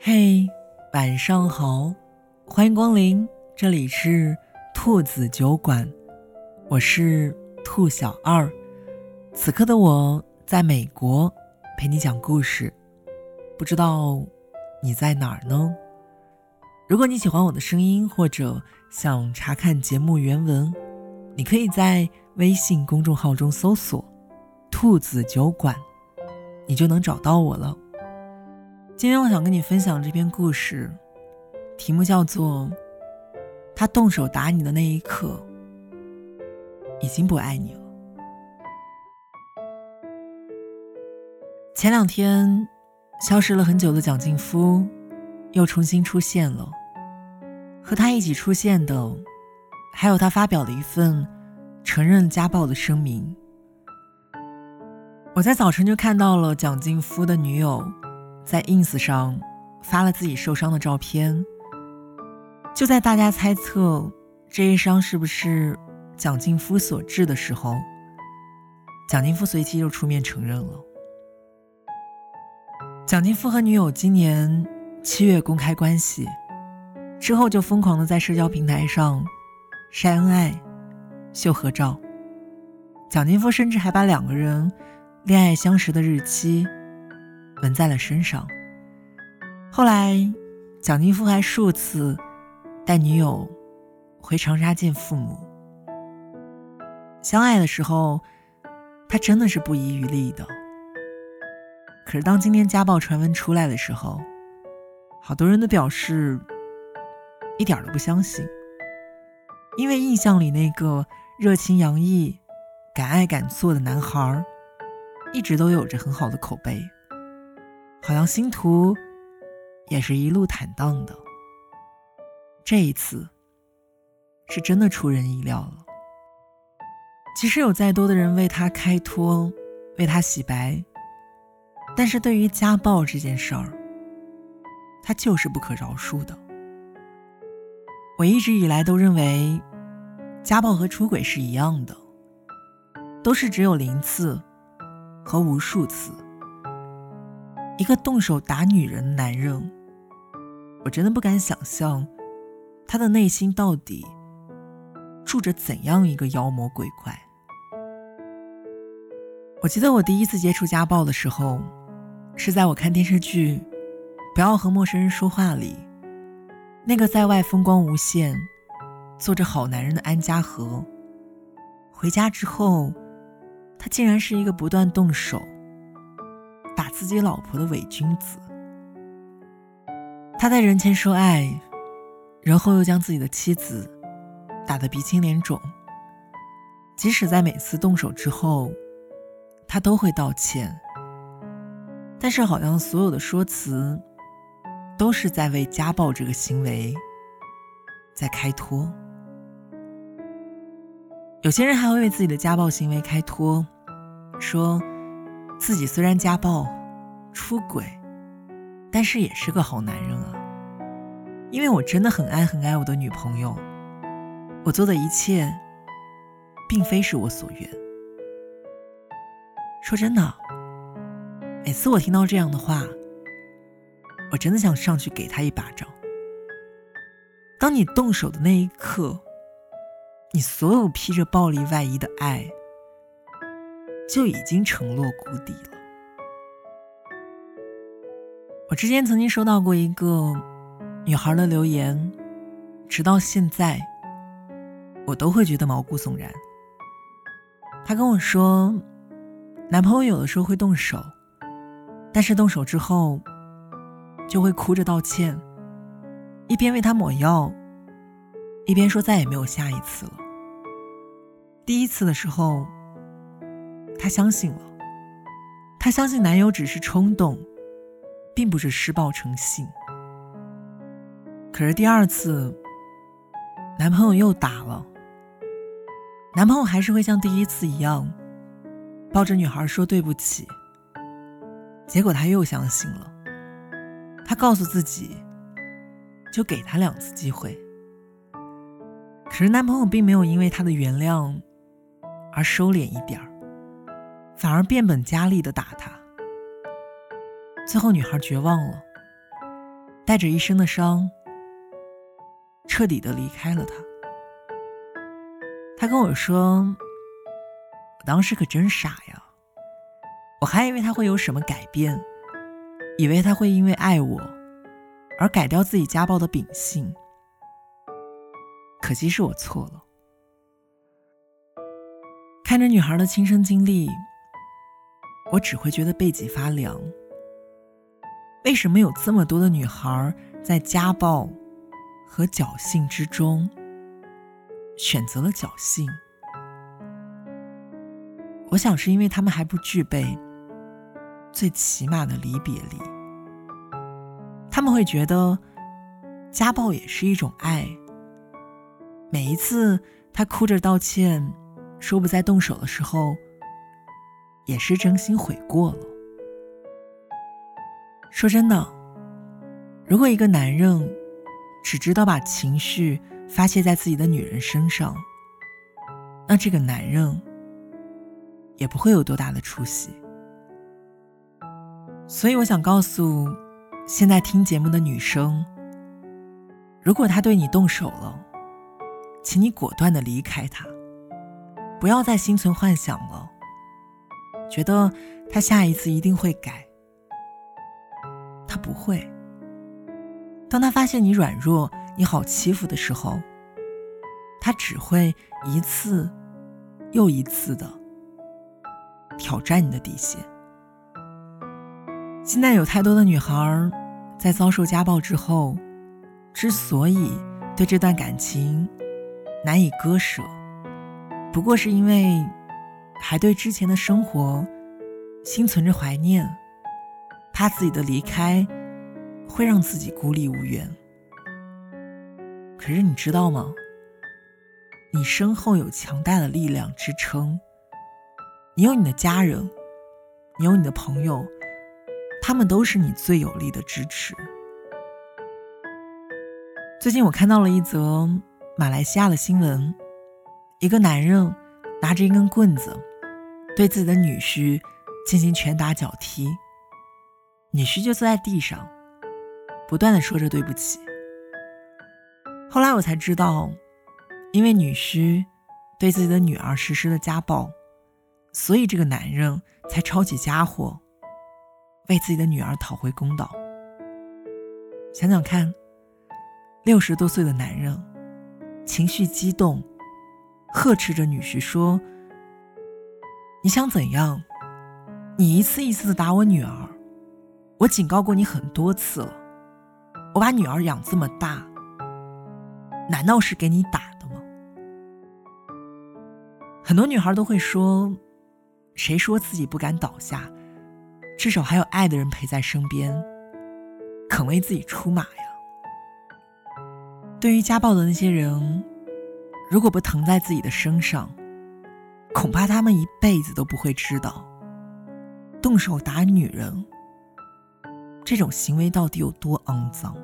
嘿，晚上好，欢迎光临，这里是兔子酒馆，我是兔小二。此刻的我在美国陪你讲故事，不知道你在哪儿呢？如果你喜欢我的声音，或者想查看节目原文，你可以在微信公众号中搜索“兔子酒馆”，你就能找到我了。今天我想跟你分享这篇故事，题目叫做“他动手打你的那一刻，已经不爱你了”。前两天，消失了很久的蒋劲夫又重新出现了。和他一起出现的，还有他发表了一份承认家暴的声明。我在早晨就看到了蒋劲夫的女友在 ins 上发了自己受伤的照片。就在大家猜测这一伤是不是蒋劲夫所致的时候，蒋劲夫随即就出面承认了。蒋劲夫和女友今年七月公开关系。之后就疯狂的在社交平台上晒恩爱、秀合照。蒋劲夫甚至还把两个人恋爱相识的日期纹在了身上。后来，蒋劲夫还数次带女友回长沙见父母。相爱的时候，他真的是不遗余力的。可是当今天家暴传闻出来的时候，好多人都表示。一点都不相信，因为印象里那个热情洋溢、敢爱敢做的男孩儿，一直都有着很好的口碑，好像星途也是一路坦荡的。这一次，是真的出人意料了。即使有再多的人为他开脱、为他洗白，但是对于家暴这件事儿，他就是不可饶恕的。我一直以来都认为，家暴和出轨是一样的，都是只有零次和无数次。一个动手打女人的男人，我真的不敢想象，他的内心到底住着怎样一个妖魔鬼怪。我记得我第一次接触家暴的时候，是在我看电视剧《不要和陌生人说话》里。那个在外风光无限、做着好男人的安家和，回家之后，他竟然是一个不断动手打自己老婆的伪君子。他在人前说爱，然后又将自己的妻子打得鼻青脸肿。即使在每次动手之后，他都会道歉，但是好像所有的说辞。都是在为家暴这个行为在开脱。有些人还会为自己的家暴行为开脱，说自己虽然家暴、出轨，但是也是个好男人啊。因为我真的很爱很爱我的女朋友，我做的一切并非是我所愿。说真的，每次我听到这样的话。我真的想上去给他一巴掌。当你动手的那一刻，你所有披着暴力外衣的爱就已经沉落谷底了。我之前曾经收到过一个女孩的留言，直到现在，我都会觉得毛骨悚然。她跟我说，男朋友有的时候会动手，但是动手之后。就会哭着道歉，一边为他抹药，一边说再也没有下一次了。第一次的时候，她相信了，她相信男友只是冲动，并不是施暴成性。可是第二次，男朋友又打了，男朋友还是会像第一次一样，抱着女孩说对不起。结果她又相信了。她告诉自己，就给他两次机会。可是男朋友并没有因为她的原谅而收敛一点儿，反而变本加厉的打他。最后女孩绝望了，带着一身的伤，彻底的离开了他。他跟我说：“我当时可真傻呀，我还以为他会有什么改变，以为他会因为爱我而改掉自己家暴的秉性。可惜是我错了。”看着女孩的亲身经历，我只会觉得背脊发凉。为什么有这么多的女孩在家暴和侥幸之中选择了侥幸？我想是因为她们还不具备最起码的离别力。他们会觉得家暴也是一种爱。每一次他哭着道歉。说不再动手的时候，也是真心悔过了。说真的，如果一个男人只知道把情绪发泄在自己的女人身上，那这个男人也不会有多大的出息。所以，我想告诉现在听节目的女生：如果他对你动手了，请你果断的离开他。不要再心存幻想了，觉得他下一次一定会改。他不会。当他发现你软弱、你好欺负的时候，他只会一次又一次的挑战你的底线。现在有太多的女孩在遭受家暴之后，之所以对这段感情难以割舍。不过是因为还对之前的生活心存着怀念，怕自己的离开会让自己孤立无援。可是你知道吗？你身后有强大的力量支撑，你有你的家人，你有你的朋友，他们都是你最有力的支持。最近我看到了一则马来西亚的新闻。一个男人拿着一根棍子，对自己的女婿进行拳打脚踢，女婿就坐在地上，不断的说着对不起。后来我才知道，因为女婿对自己的女儿实施了家暴，所以这个男人才抄起家伙，为自己的女儿讨回公道。想想看，六十多岁的男人，情绪激动。呵斥着女婿说：“你想怎样？你一次一次的打我女儿，我警告过你很多次了。我把女儿养这么大，难道是给你打的吗？”很多女孩都会说：“谁说自己不敢倒下？至少还有爱的人陪在身边，肯为自己出马呀。”对于家暴的那些人。如果不疼在自己的身上，恐怕他们一辈子都不会知道，动手打女人这种行为到底有多肮脏。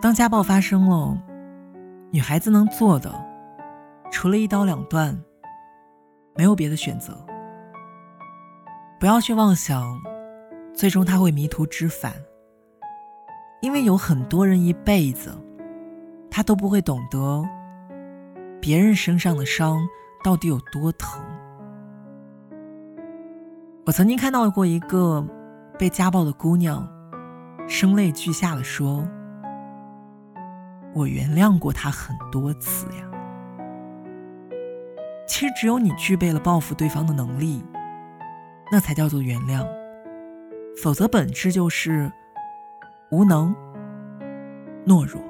当家暴发生了，女孩子能做的，除了一刀两断，没有别的选择。不要去妄想，最终他会迷途知返，因为有很多人一辈子。他都不会懂得别人身上的伤到底有多疼。我曾经看到过一个被家暴的姑娘，声泪俱下的说：“我原谅过他很多次呀。”其实，只有你具备了报复对方的能力，那才叫做原谅。否则，本质就是无能、懦弱。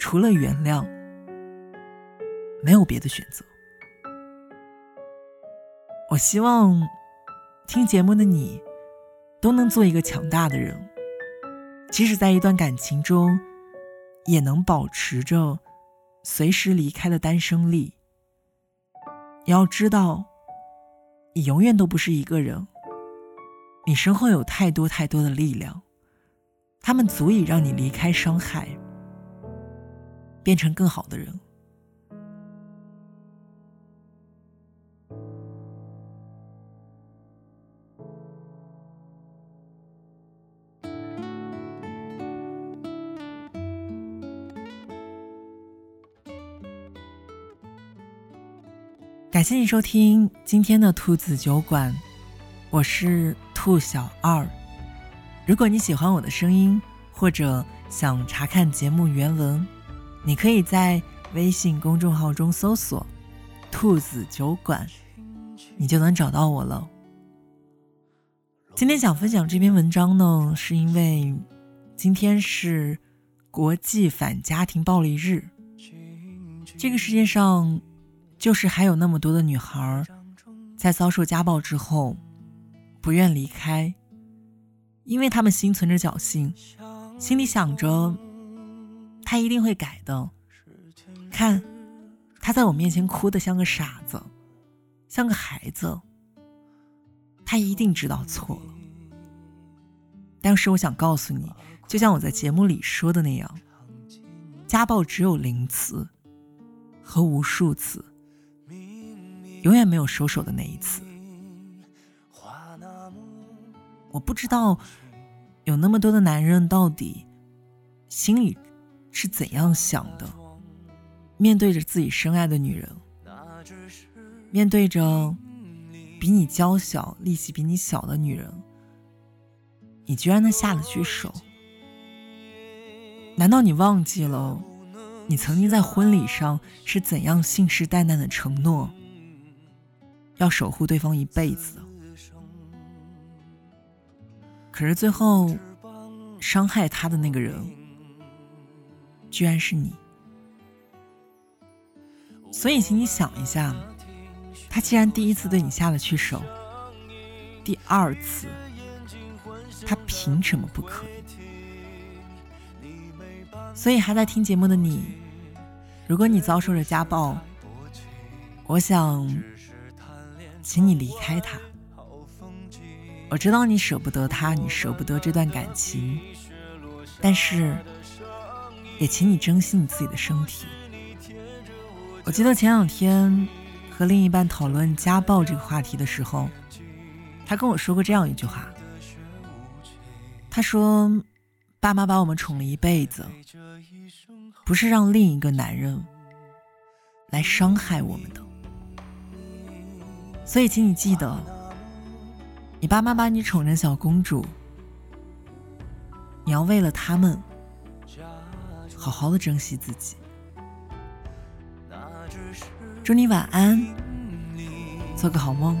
除了原谅，没有别的选择。我希望听节目的你都能做一个强大的人，即使在一段感情中，也能保持着随时离开的单身力。你要知道，你永远都不是一个人，你身后有太多太多的力量，他们足以让你离开伤害。变成更好的人。感谢你收听今天的兔子酒馆我是兔小二。如果你喜欢我的声音或者想查看节目原文你可以在微信公众号中搜索“兔子酒馆”，你就能找到我了。今天想分享这篇文章呢，是因为今天是国际反家庭暴力日。这个世界上，就是还有那么多的女孩，在遭受家暴之后，不愿离开，因为她们心存着侥幸，心里想着，他一定会改的。看，他在我面前哭得像个傻子，像个孩子。他一定知道错了，但是我想告诉你，就像我在节目里说的那样，家暴只有零次和无数次，永远没有收手的那一次。我不知道有那么多的男人到底心里是怎样想的，面对着自己深爱的女人，面对着。比你娇小、力气比你小的女人，你居然能下得去手？难道你忘记了，你曾经在婚礼上是怎样信誓旦旦的承诺，要守护对方一辈子？可是最后，伤害他的那个人，居然是你。所以，请你想一下。他既然第一次对你下了去手，第二次他凭什么不可以？所以还在听节目的你，如果你遭受了家暴，我想，请你离开他。我知道你舍不得他，你舍不得这段感情，但是，也请你珍惜你自己的身体。我记得前两天。和另一半讨论家暴这个话题的时候，他跟我说过这样一句话。他说：“爸妈把我们宠了一辈子，不是让另一个男人来伤害我们的。所以，请你记得，你爸妈把你宠成小公主，你要为了他们好好的珍惜自己。”祝你晚安，做个好梦。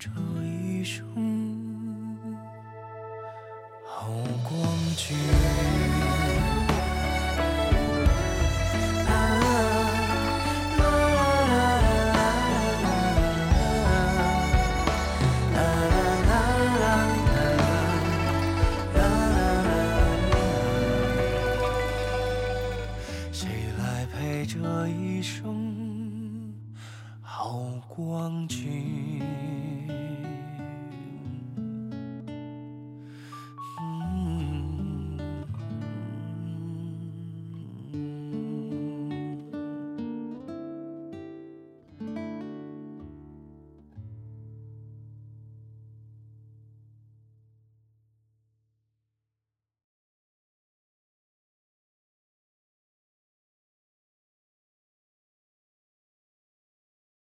这一生好光景？这一生好光景。